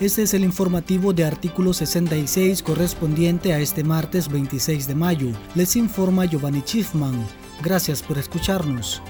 Este es el informativo de artículo 66 correspondiente a este martes 26 de mayo. Les informa Giovanni Schiffman. Gracias por escucharnos.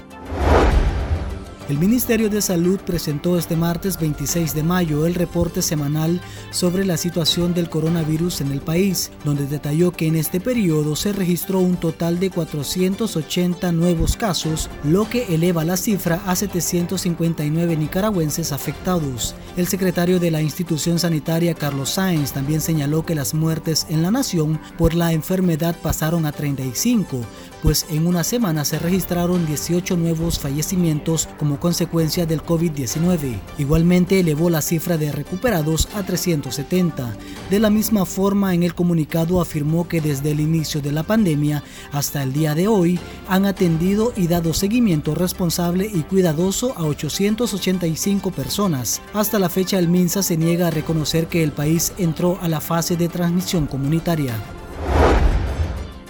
El Ministerio de Salud presentó este martes 26 de mayo el reporte semanal sobre la situación del coronavirus en el país, donde detalló que en este periodo se registró un total de 480 nuevos casos, lo que eleva la cifra a 759 nicaragüenses afectados. El secretario de la institución sanitaria, Carlos Sáenz, también señaló que las muertes en la nación por la enfermedad pasaron a 35, pues en una semana se registraron 18 nuevos fallecimientos como consecuencia del COVID-19. Igualmente elevó la cifra de recuperados a 370. De la misma forma, en el comunicado afirmó que desde el inicio de la pandemia hasta el día de hoy han atendido y dado seguimiento responsable y cuidadoso a 885 personas. Hasta la fecha el MINSA se niega a reconocer que el país entró a la fase de transmisión comunitaria.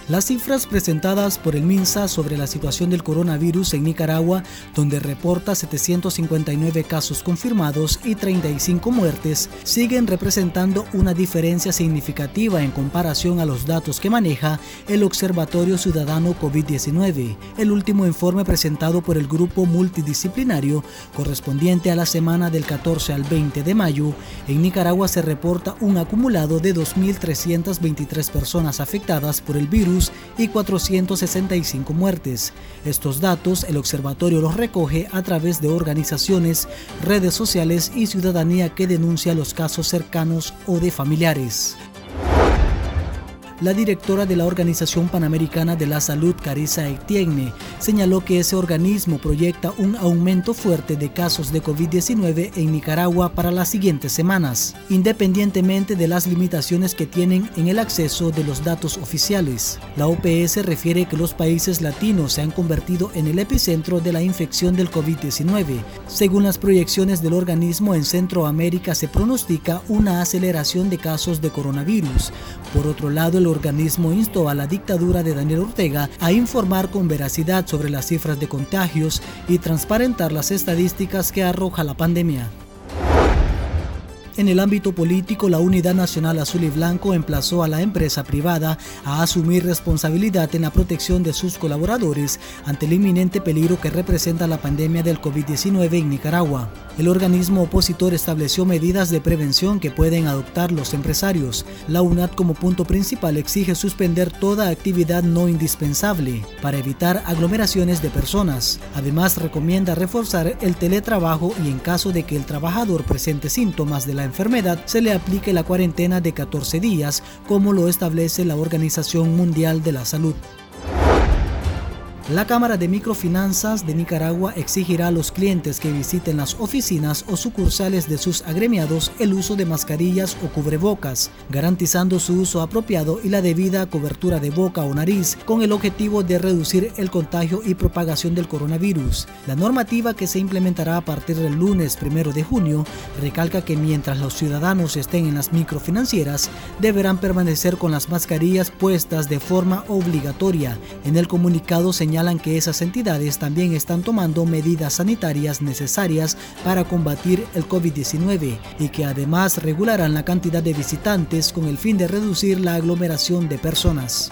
Las cifras presentadas por el MINSA sobre la situación del coronavirus en Nicaragua, donde reporta 759 casos confirmados y 35 muertes, siguen representando una diferencia significativa en comparación a los datos que maneja el Observatorio Ciudadano COVID-19, el último informe presentado por el grupo multidisciplinario correspondiente a la semana del 14 al 20 de mayo. En Nicaragua se reporta un acumulado de 2.323 personas afectadas por el virus y 465 muertes. Estos datos el observatorio los recoge a través de organizaciones, redes sociales y ciudadanía que denuncia los casos cercanos o de familiares. La directora de la Organización Panamericana de la Salud, Carissa Etienne, señaló que ese organismo proyecta un aumento fuerte de casos de COVID-19 en Nicaragua para las siguientes semanas, independientemente de las limitaciones que tienen en el acceso de los datos oficiales. La OPS refiere que los países latinos se han convertido en el epicentro de la infección del COVID-19. Según las proyecciones del organismo en Centroamérica se pronostica una aceleración de casos de coronavirus. Por otro lado, el organismo instó a la dictadura de Daniel Ortega a informar con veracidad sobre las cifras de contagios y transparentar las estadísticas que arroja la pandemia. En el ámbito político, la Unidad Nacional Azul y Blanco emplazó a la empresa privada a asumir responsabilidad en la protección de sus colaboradores ante el inminente peligro que representa la pandemia del COVID-19 en Nicaragua. El organismo opositor estableció medidas de prevención que pueden adoptar los empresarios. La UNAD como punto principal exige suspender toda actividad no indispensable para evitar aglomeraciones de personas. Además recomienda reforzar el teletrabajo y en caso de que el trabajador presente síntomas de la enfermedad se le aplique la cuarentena de 14 días como lo establece la Organización Mundial de la Salud. La Cámara de Microfinanzas de Nicaragua exigirá a los clientes que visiten las oficinas o sucursales de sus agremiados el uso de mascarillas o cubrebocas, garantizando su uso apropiado y la debida cobertura de boca o nariz con el objetivo de reducir el contagio y propagación del coronavirus. La normativa que se implementará a partir del lunes 1 de junio recalca que mientras los ciudadanos estén en las microfinancieras deberán permanecer con las mascarillas puestas de forma obligatoria. En el comunicado señala señalan que esas entidades también están tomando medidas sanitarias necesarias para combatir el COVID-19 y que además regularán la cantidad de visitantes con el fin de reducir la aglomeración de personas.